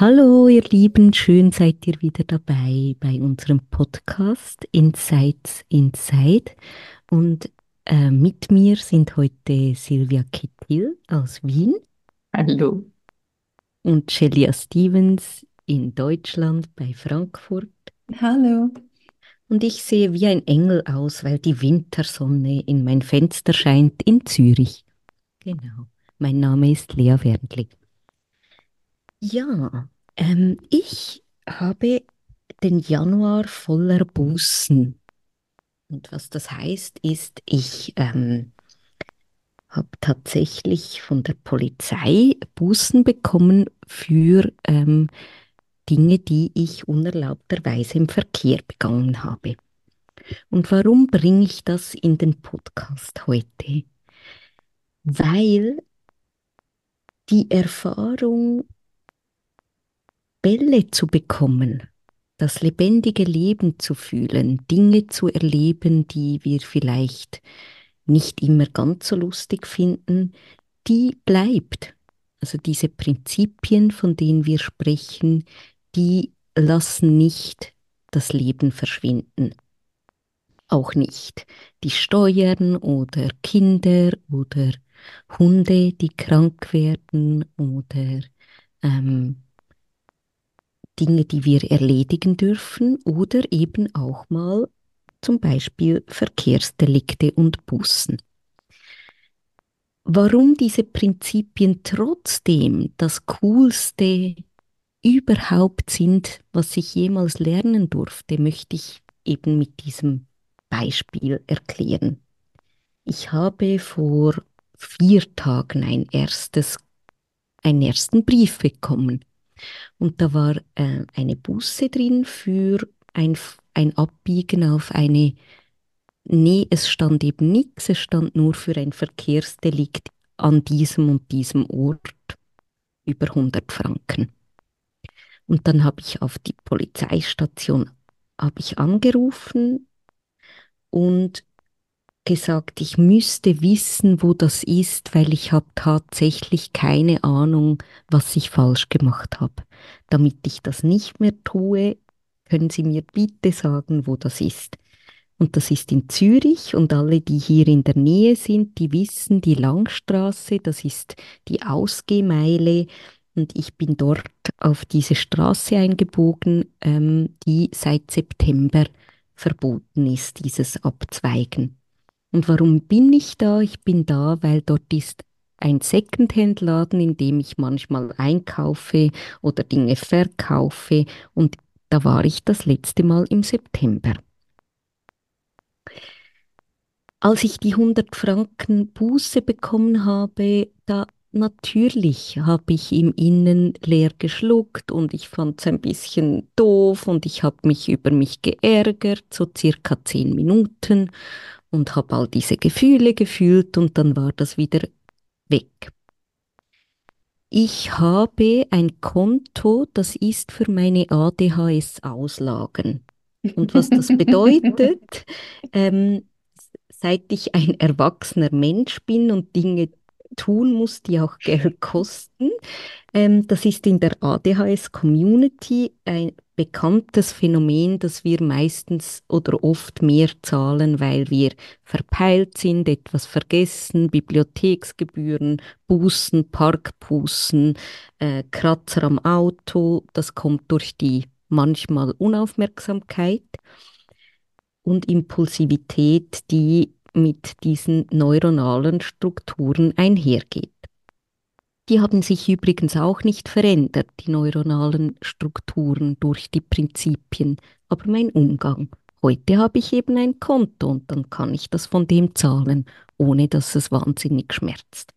Hallo ihr Lieben, schön seid ihr wieder dabei bei unserem Podcast Insights Inside. Und äh, mit mir sind heute Silvia Kittil aus Wien. Hallo. Und Shelia Stevens in Deutschland bei Frankfurt. Hallo. Und ich sehe wie ein Engel aus, weil die Wintersonne in mein Fenster scheint in Zürich. Genau. Mein Name ist Lea Wernli. Ja, ähm, ich habe den Januar voller Bußen. Und was das heißt, ist, ich ähm, habe tatsächlich von der Polizei Bußen bekommen für ähm, Dinge, die ich unerlaubterweise im Verkehr begangen habe. Und warum bringe ich das in den Podcast heute? Weil die Erfahrung Bälle zu bekommen, das lebendige Leben zu fühlen, Dinge zu erleben, die wir vielleicht nicht immer ganz so lustig finden, die bleibt. Also diese Prinzipien, von denen wir sprechen, die lassen nicht das Leben verschwinden. Auch nicht die Steuern oder Kinder oder Hunde, die krank werden oder ähm, Dinge, die wir erledigen dürfen oder eben auch mal zum Beispiel Verkehrsdelikte und Bussen. Warum diese Prinzipien trotzdem das Coolste überhaupt sind, was ich jemals lernen durfte, möchte ich eben mit diesem Beispiel erklären. Ich habe vor vier Tagen ein erstes, einen ersten Brief bekommen und da war äh, eine Busse drin für ein, ein Abbiegen auf eine, nee, es stand eben nichts, es stand nur für ein Verkehrsdelikt an diesem und diesem Ort über 100 Franken. Und dann habe ich auf die Polizeistation ich angerufen und gesagt, ich müsste wissen, wo das ist, weil ich habe tatsächlich keine Ahnung, was ich falsch gemacht habe. Damit ich das nicht mehr tue, können Sie mir bitte sagen, wo das ist. Und das ist in Zürich und alle, die hier in der Nähe sind, die wissen, die Langstraße, das ist die Ausgehmeile und ich bin dort auf diese Straße eingebogen, ähm, die seit September verboten ist, dieses Abzweigen. Und warum bin ich da? Ich bin da, weil dort ist ein Secondhand-Laden, in dem ich manchmal einkaufe oder Dinge verkaufe. Und da war ich das letzte Mal im September. Als ich die 100 Franken Buße bekommen habe, da natürlich habe ich im Innen leer geschluckt und ich fand es ein bisschen doof und ich habe mich über mich geärgert, so circa zehn Minuten und habe all diese Gefühle gefühlt und dann war das wieder weg. Ich habe ein Konto, das ist für meine ADHS-Auslagen. Und was das bedeutet, ähm, seit ich ein erwachsener Mensch bin und Dinge tun muss, die auch Geld kosten. Ähm, das ist in der ADHS-Community ein bekanntes Phänomen, dass wir meistens oder oft mehr zahlen, weil wir verpeilt sind, etwas vergessen, Bibliotheksgebühren, Bußen, Parkbußen, äh, Kratzer am Auto. Das kommt durch die manchmal Unaufmerksamkeit und Impulsivität, die mit diesen neuronalen Strukturen einhergeht. Die haben sich übrigens auch nicht verändert, die neuronalen Strukturen durch die Prinzipien, aber mein Umgang. Heute habe ich eben ein Konto und dann kann ich das von dem zahlen, ohne dass es wahnsinnig schmerzt.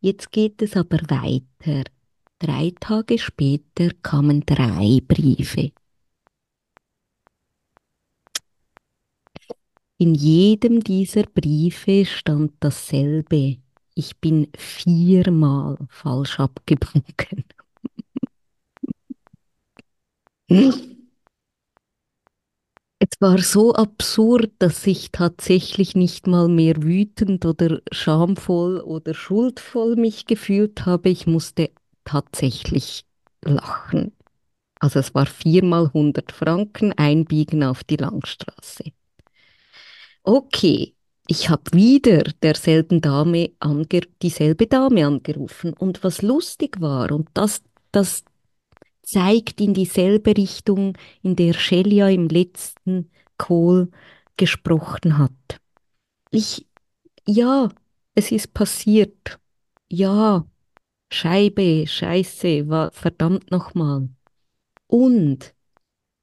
Jetzt geht es aber weiter. Drei Tage später kamen drei Briefe. In jedem dieser Briefe stand dasselbe. Ich bin viermal falsch abgebogen. Es war so absurd, dass ich tatsächlich nicht mal mehr wütend oder schamvoll oder schuldvoll mich gefühlt habe. Ich musste tatsächlich lachen. Also es war viermal 100 Franken einbiegen auf die Langstraße. Okay, ich habe wieder derselben Dame dieselbe Dame angerufen. Und was lustig war, und das, das zeigt in dieselbe Richtung, in der Shelia im letzten Call gesprochen hat. Ich, ja, es ist passiert. Ja, Scheibe, Scheiße, war, verdammt nochmal. Und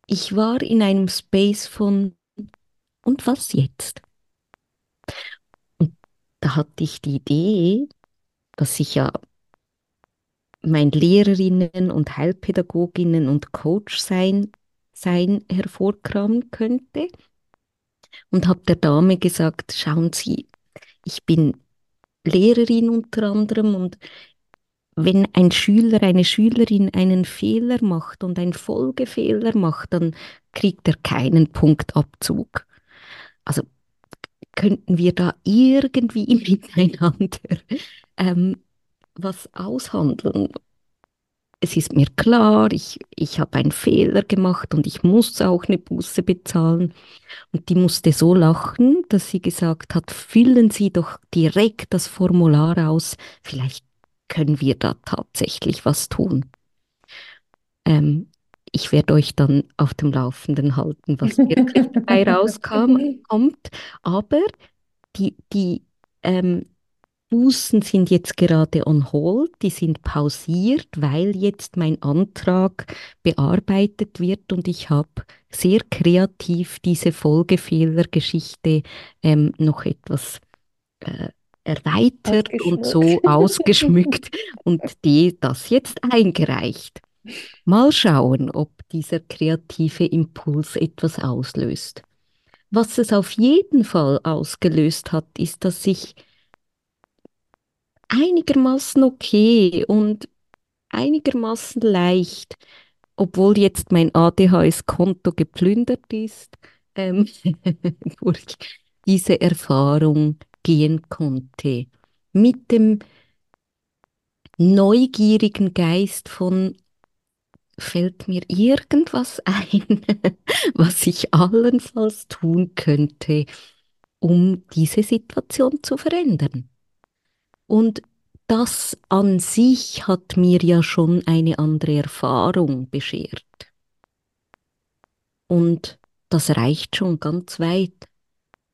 ich war in einem Space von, und was jetzt? Da hatte ich die Idee, dass ich ja mein Lehrerinnen und Heilpädagoginnen und Coach sein, sein hervorkramen könnte. Und habe der Dame gesagt, schauen Sie, ich bin Lehrerin unter anderem und wenn ein Schüler, eine Schülerin einen Fehler macht und einen Folgefehler macht, dann kriegt er keinen Punktabzug. Also könnten wir da irgendwie miteinander ähm, was aushandeln. Es ist mir klar, ich, ich habe einen Fehler gemacht und ich muss auch eine Buße bezahlen. Und die musste so lachen, dass sie gesagt hat, füllen Sie doch direkt das Formular aus, vielleicht können wir da tatsächlich was tun. Ähm, ich werde euch dann auf dem Laufenden halten, was wirklich dabei rauskam, kommt. Aber die, die ähm, Bußen sind jetzt gerade on hold, die sind pausiert, weil jetzt mein Antrag bearbeitet wird und ich habe sehr kreativ diese Folgefehlergeschichte ähm, noch etwas äh, erweitert und so ausgeschmückt und die das jetzt eingereicht. Mal schauen, ob dieser kreative Impuls etwas auslöst. Was es auf jeden Fall ausgelöst hat, ist, dass ich einigermaßen okay und einigermaßen leicht, obwohl jetzt mein ADHS-Konto geplündert ist, ähm, durch diese Erfahrung gehen konnte. Mit dem neugierigen Geist von, fällt mir irgendwas ein, was ich allenfalls tun könnte, um diese Situation zu verändern. Und das an sich hat mir ja schon eine andere Erfahrung beschert. Und das reicht schon ganz weit,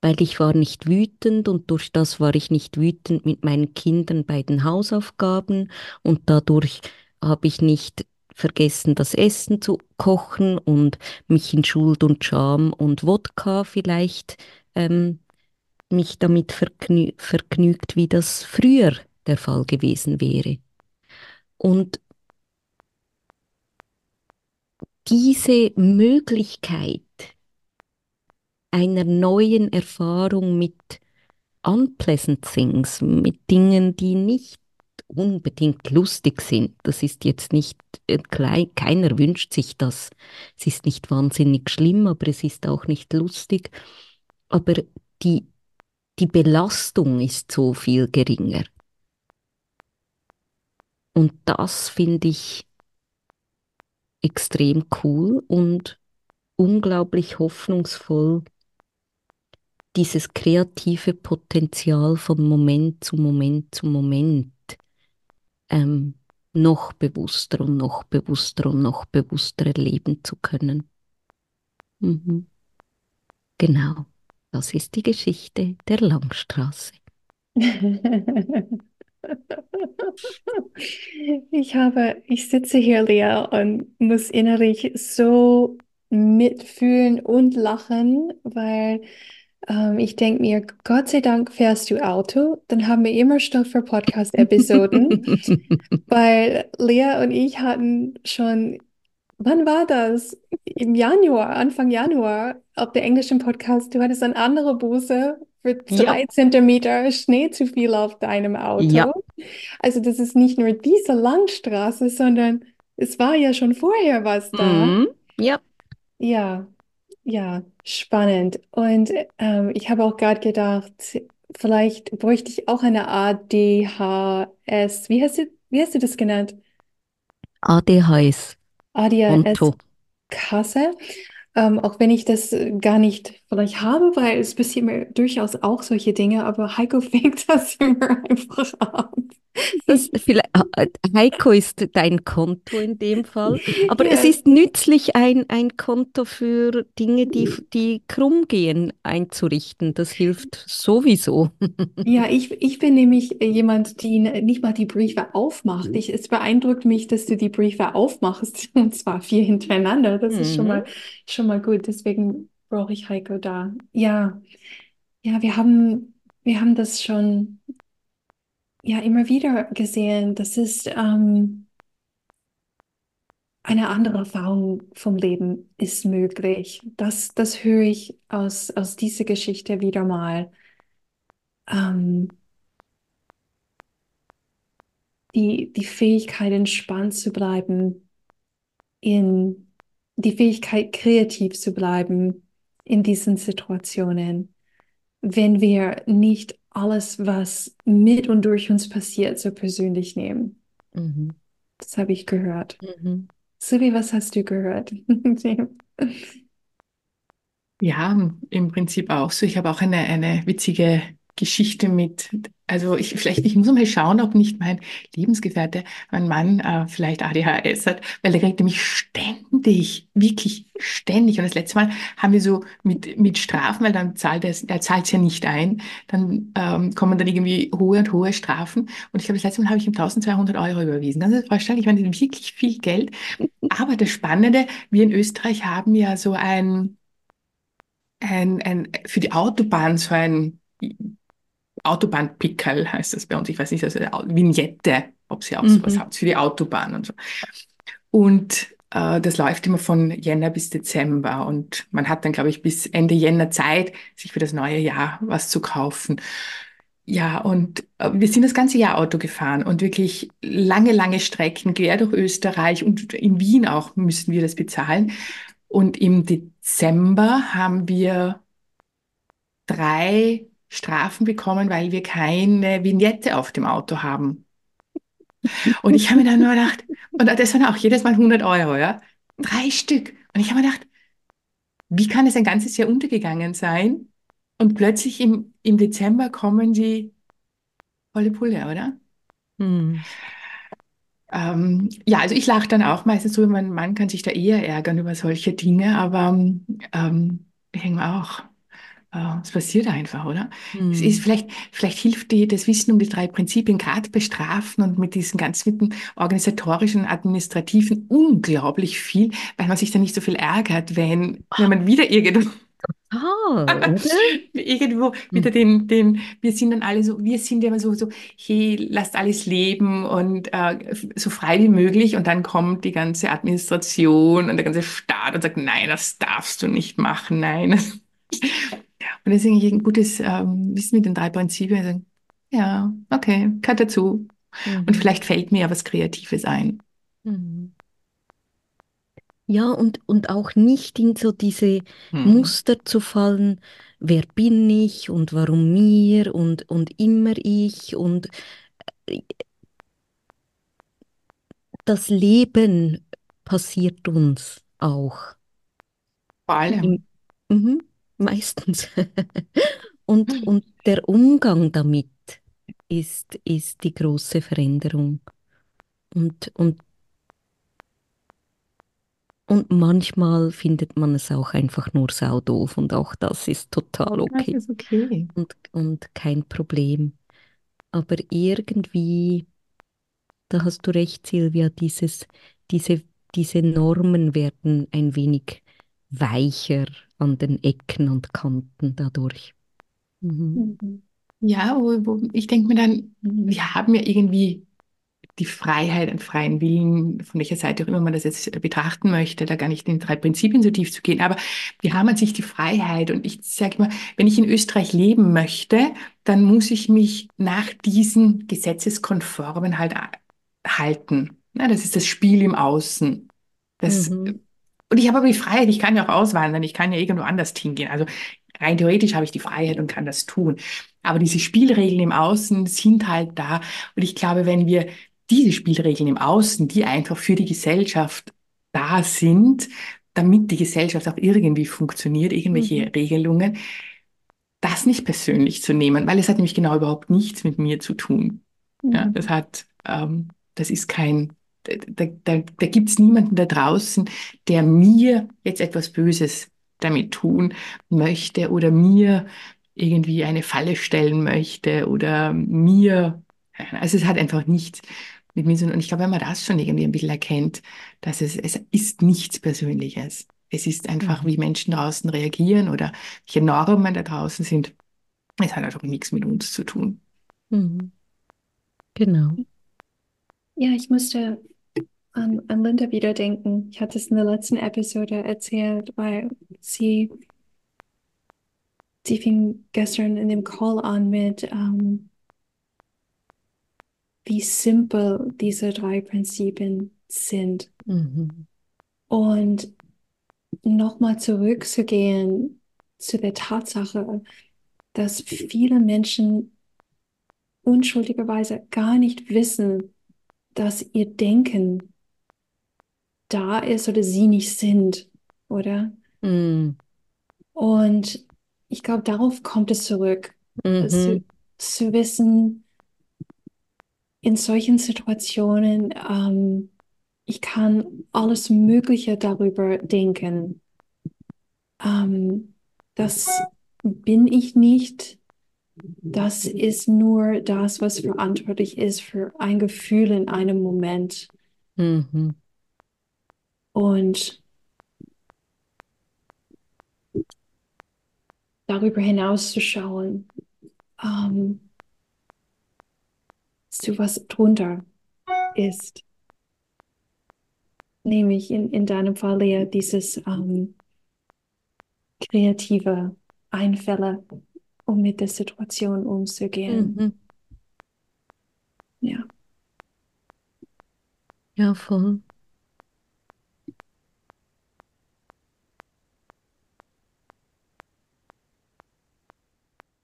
weil ich war nicht wütend und durch das war ich nicht wütend mit meinen Kindern bei den Hausaufgaben und dadurch habe ich nicht vergessen, das Essen zu kochen und mich in Schuld und Scham und Wodka vielleicht ähm, mich damit vergnü vergnügt, wie das früher der Fall gewesen wäre. Und diese Möglichkeit einer neuen Erfahrung mit unpleasant things, mit Dingen, die nicht unbedingt lustig sind. Das ist jetzt nicht, äh, keiner wünscht sich das. Es ist nicht wahnsinnig schlimm, aber es ist auch nicht lustig. Aber die die Belastung ist so viel geringer. Und das finde ich extrem cool und unglaublich hoffnungsvoll, dieses kreative Potenzial von Moment zu Moment zu Moment ähm, noch bewusster und noch bewusster und noch bewusster erleben zu können. Mhm. Genau. Das ist die Geschichte der Langstraße. Ich habe, ich sitze hier, Lea, und muss innerlich so mitfühlen und lachen, weil Ähm, ich denke mir, Gott sei Dank fährst du Auto, dann haben wir immer Stoff für Podcast-Episoden, weil Lea und ich hatten schon, wann war das? Im Januar, Anfang Januar, auf der englischen Podcast, du hattest eine andere Buße für Ja, drei Zentimeter Schnee zu viel auf deinem ja. Auto. Also das ist nicht nur diese Landstraße, sondern es war ja schon vorher was da. Mhm. Ja. Ja, ja, spannend. Und ähm, ich habe auch gerade gedacht, vielleicht bräuchte ich auch eine ADHS. Wie hast du, wie hast du das genannt? ADHS, Konto. ADHS-Kasse. Ähm, auch wenn ich das äh, gar nicht vielleicht habe, weil es passiert mir durchaus auch solche Dinge, aber Heiko fängt das immer einfach ab. Das äh, Heiko ist dein Konto in dem Fall, aber es Ja. ist nützlich, ein, ein Konto für Dinge, die, die krumm gehen, einzurichten. Das hilft sowieso. Ja, ich, ich bin nämlich jemand, die nicht mal die Briefe aufmacht. Ich, es beeindruckt mich, dass du die Briefe aufmachst, und zwar vier hintereinander. Das ist schon Mhm. mal, schon mal gut. Deswegen brauche ich Heiko da. Ja, ja, wir haben, wir haben das schon ja immer wieder gesehen. Das ist ähm, eine andere Erfahrung vom Leben ist möglich. Das, das höre ich aus, aus dieser Geschichte wieder mal. Ähm, die, die Fähigkeit, entspannt zu bleiben, in die Fähigkeit, kreativ zu bleiben in diesen Situationen, wenn wir nicht alles, was mit und durch uns passiert, so persönlich nehmen. Mhm. Das habe ich gehört. Mhm. Silvi, was hast du gehört? Ja, im Prinzip auch so. Ich habe auch eine, eine witzige Geschichte mit, also ich vielleicht, ich muss mal schauen, ob nicht mein Lebensgefährte, mein Mann, äh, vielleicht ADHS hat, weil der kriegt nämlich ständig, wirklich ständig. Und das letzte Mal haben wir so mit, mit Strafen, weil dann zahlt er, er zahlt es ja nicht ein, dann ähm, kommen dann irgendwie hohe und hohe Strafen. Und ich glaube, das letzte Mal habe ich ihm 1200 Euro überwiesen. Kannst du dir vorstellen? Ich meine, das ist wirklich viel Geld. Aber das Spannende, wir in Österreich haben ja so ein, ein, ein, für die Autobahn so ein Autobahnpickerl heißt das bei uns. Ich weiß nicht, also Vignette, ob sie auch sowas Mhm. habt, für die Autobahn und so. Und das läuft immer von Jänner bis Dezember. Und man hat dann, glaube ich, bis Ende Jänner Zeit, sich für das neue Jahr was zu kaufen. Ja, und äh, wir sind das ganze Jahr Auto gefahren und wirklich lange, lange Strecken quer durch Österreich und in Wien auch müssen wir das bezahlen. Und im Dezember haben wir drei Strafen bekommen, weil wir keine Vignette auf dem Auto haben. Und ich habe mir dann nur gedacht, und das waren auch jedes Mal 100 Euro, ja, drei Stück. Und ich habe mir gedacht, wie kann es ein ganzes Jahr untergegangen sein? Und plötzlich im, im Dezember kommen die volle Pulle, oder? Mhm. Ähm, ja, also ich lache dann auch meistens so, mein Mann kann sich da eher ärgern über solche Dinge, aber ähm, ich denke auch, es passiert einfach, oder? Es ist Mhm. vielleicht, vielleicht hilft dir das Wissen um die drei Prinzipien, gerade bei Strafen und mit diesen ganz mit dem organisatorischen, administrativen unglaublich viel, weil man sich dann nicht so viel ärgert, wenn, wenn man wieder irgendwo oder? Irgendwo wieder den, den, wir sind dann alle so, wir sind ja immer so, so, hey, lasst alles leben und äh, so frei wie möglich. Und dann kommt die ganze Administration und der ganze Staat und sagt, nein, das darfst du nicht machen, nein. Und deswegen ein gutes ähm, Wissen mit den drei Prinzipien. Also, ja, okay, gehört dazu. Und Mhm. vielleicht fällt mir ja was Kreatives ein. Mhm. Ja, und, und auch nicht in so diese Hm. Muster zu fallen, wer bin ich und warum mir und, und immer ich und äh, das Leben passiert uns auch. Vor allem. Im, mhm, meistens. Und, und der Umgang damit ist, ist die große Veränderung. Und, und, und manchmal findet man es auch einfach nur saudoof und auch das ist total Das okay ist okay. und, und kein Problem. Aber irgendwie, da hast du recht, Silvia, dieses, diese, diese Normen werden ein wenig weicher an den Ecken und Kanten dadurch. Mhm. Ja, wo, wo ich denke mir dann, wir haben ja irgendwie die Freiheit, einen freien Willen, von welcher Seite auch immer man das jetzt betrachten möchte, da gar nicht in drei Prinzipien so tief zu gehen, aber wir haben an sich die Freiheit und ich sage immer, wenn ich in Österreich leben möchte, dann muss ich mich nach diesen Gesetzeskonformen halt halten. Ja, das ist das Spiel im Außen. Das, Mhm. Und ich habe aber die Freiheit, ich kann ja auch auswandern, ich kann ja irgendwo anders hingehen. Also rein theoretisch habe ich die Freiheit und kann das tun. Aber diese Spielregeln im Außen sind halt da. Und ich glaube, wenn wir diese Spielregeln im Außen, die einfach für die Gesellschaft da sind, damit die Gesellschaft auch irgendwie funktioniert, irgendwelche Mhm. Regelungen, das nicht persönlich zu nehmen, weil es hat nämlich genau überhaupt nichts mit mir zu tun. Ja, Mhm. das hat, ähm, das ist kein, da, da, da gibt es niemanden da draußen, der mir jetzt etwas Böses damit tun möchte oder mir irgendwie eine Falle stellen möchte oder mir, also es hat einfach nichts mit mir zu tun. Und ich glaube, wenn man das schon irgendwie ein bisschen erkennt, dass es, es ist nichts Persönliches. Es ist einfach, Mhm. wie Menschen draußen reagieren oder welche Normen da draußen sind. Es hat einfach nichts mit uns zu tun. Mhm. Genau. Ja, ich musste an, an Linda wieder denken. Ich hatte es in der letzten Episode erzählt, weil sie, sie fing gestern in dem Call an mit, ähm, wie simpel diese drei Prinzipien sind. Mhm. Und nochmal zurückzugehen zu der Tatsache, dass viele Menschen unschuldigerweise gar nicht wissen, dass ihr Denken da ist oder sie nicht sind, oder? Mhm. Und ich glaube, darauf kommt es zurück, zu, Mhm. zu wissen, in solchen Situationen, ähm, ich kann alles Mögliche darüber denken. Ähm, das bin ich nicht. Das ist nur das, was verantwortlich ist für ein Gefühl in einem Moment. Mhm. Und darüber hinaus zu schauen, ähm, zu was drunter ist. Nämlich in, in deinem Fall, Lea, dieses ähm, kreative Einfälle, um mit der Situation umzugehen. Mhm. Ja. Ja, voll.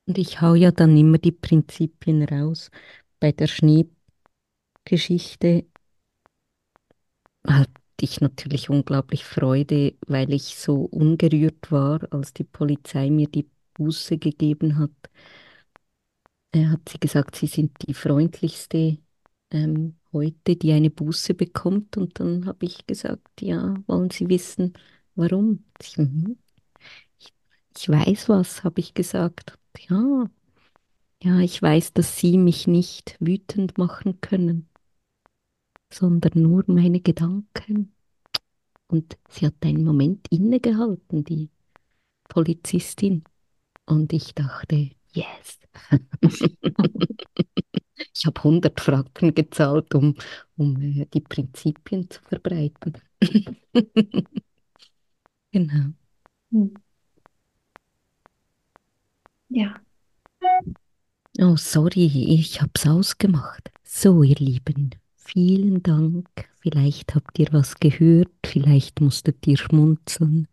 Und ich hau ja dann immer die Prinzipien raus. Bei der Schneegeschichte hatte ich natürlich unglaublich Freude, weil ich so ungerührt war, als die Polizei mir die Buße gegeben hat. Er hat sie gesagt, sie sind die freundlichste ähm, heute, die eine Buße bekommt. Und dann habe ich gesagt, ja, wollen Sie wissen, warum? Sie, "Mhm. ich, ich weiß was, habe ich gesagt. Ja, ja, ich weiß, dass Sie mich nicht wütend machen können, sondern nur meine Gedanken. Und sie hat einen Moment innegehalten, die Polizistin. Und ich dachte, yes. Ich habe 100 Franken gezahlt, um, um äh, die Prinzipien zu verbreiten. Genau. Ja. Oh, sorry, ich hab's ausgemacht. So, ihr Lieben, vielen Dank. Vielleicht habt ihr was gehört, vielleicht musstet ihr schmunzeln,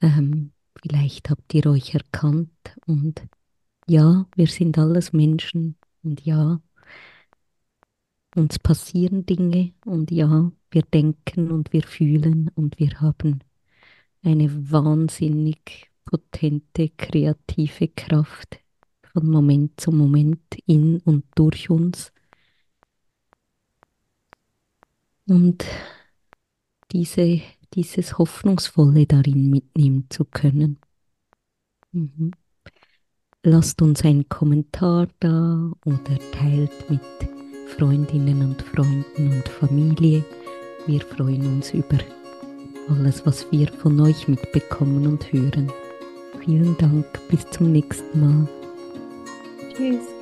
ähm, vielleicht habt ihr euch erkannt. Und ja, wir sind alles Menschen. Und ja, uns passieren Dinge. Und ja, wir denken und wir fühlen und wir haben eine wahnsinnig potente, kreative Kraft von Moment zu Moment in und durch uns. Und diese, dieses Hoffnungsvolle darin mitnehmen zu können. Mhm. Lasst uns einen Kommentar da oder teilt mit Freundinnen und Freunden und Familie. Wir freuen uns über alles, was wir von euch mitbekommen und hören. Vielen Dank, bis zum nächsten Mal. Tschüss.